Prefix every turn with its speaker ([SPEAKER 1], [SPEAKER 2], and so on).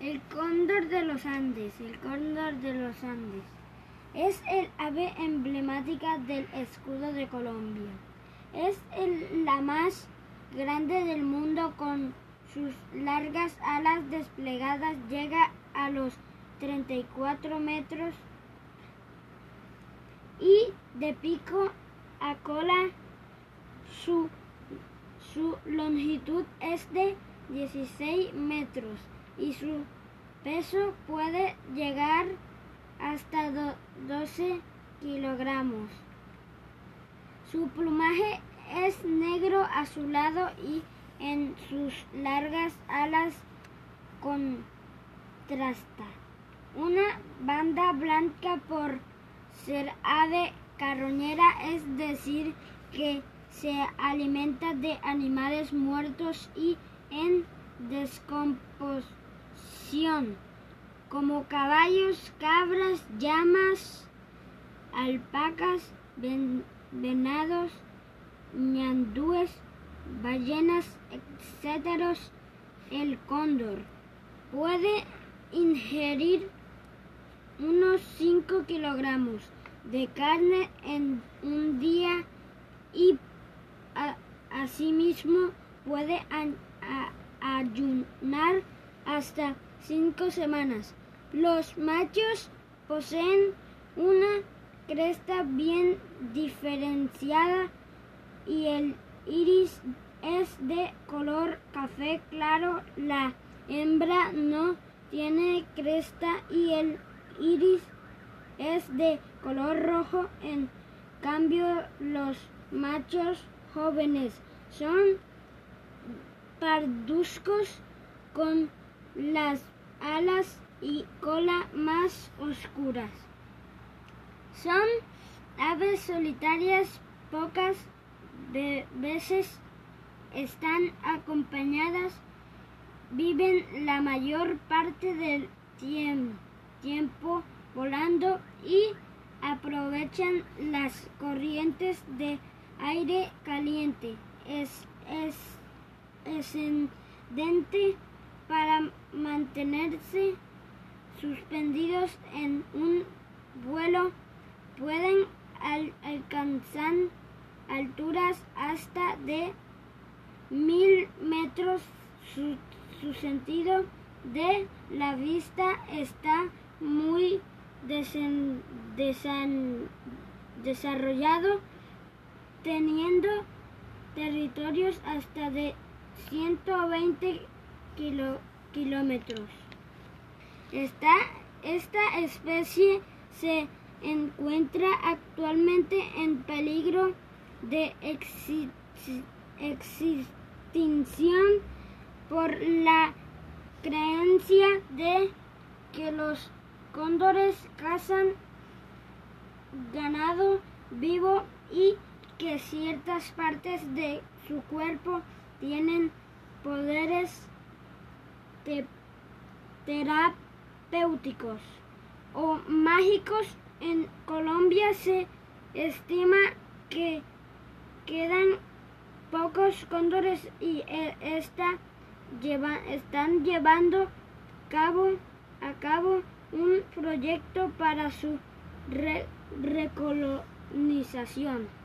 [SPEAKER 1] El cóndor de los Andes, el cóndor de los Andes. Es el ave emblemática del escudo de Colombia. Es la más grande del mundo con sus largas alas desplegadas. Llega a los 34 metros y de pico a cola su, su longitud es de 16 metros y su peso puede llegar hasta 12 kilogramos. Su plumaje es negro azulado y en sus largas alas contrasta una banda blanca por ser ave carroñera, es decir, que se alimenta de animales muertos y en descomposición, como caballos, cabras, llamas, alpacas, venados, ñandúes, ballenas, etc. El cóndor puede ingerir unos 5 kilogramos de carne en un día y asimismo puede ayunar hasta cinco semanas. Los machos poseen una cresta bien diferenciada y el iris es de color café claro. La hembra no tiene cresta y el iris es de color rojo. En cambio, los machos jóvenes son parduzcos con las alas y cola más oscuras. Son aves solitarias, pocas veces están acompañadas, viven la mayor parte del tiempo volando y aprovechan las corrientes de aire caliente. Es, es para mantenerse suspendidos en un vuelo. Pueden alcanzar alturas hasta de mil metros. Su, sentido de la vista está muy desarrollado, teniendo territorios hasta de 120 kilómetros. Esta, esta especie se encuentra actualmente en peligro de extinción por la creencia de que los cóndores cazan ganado vivo y que ciertas partes de su cuerpo tienen poderes terapéuticos o mágicos. En Colombia se estima que quedan pocos cóndores y e, están llevando cabo, a cabo un proyecto para su recolonización.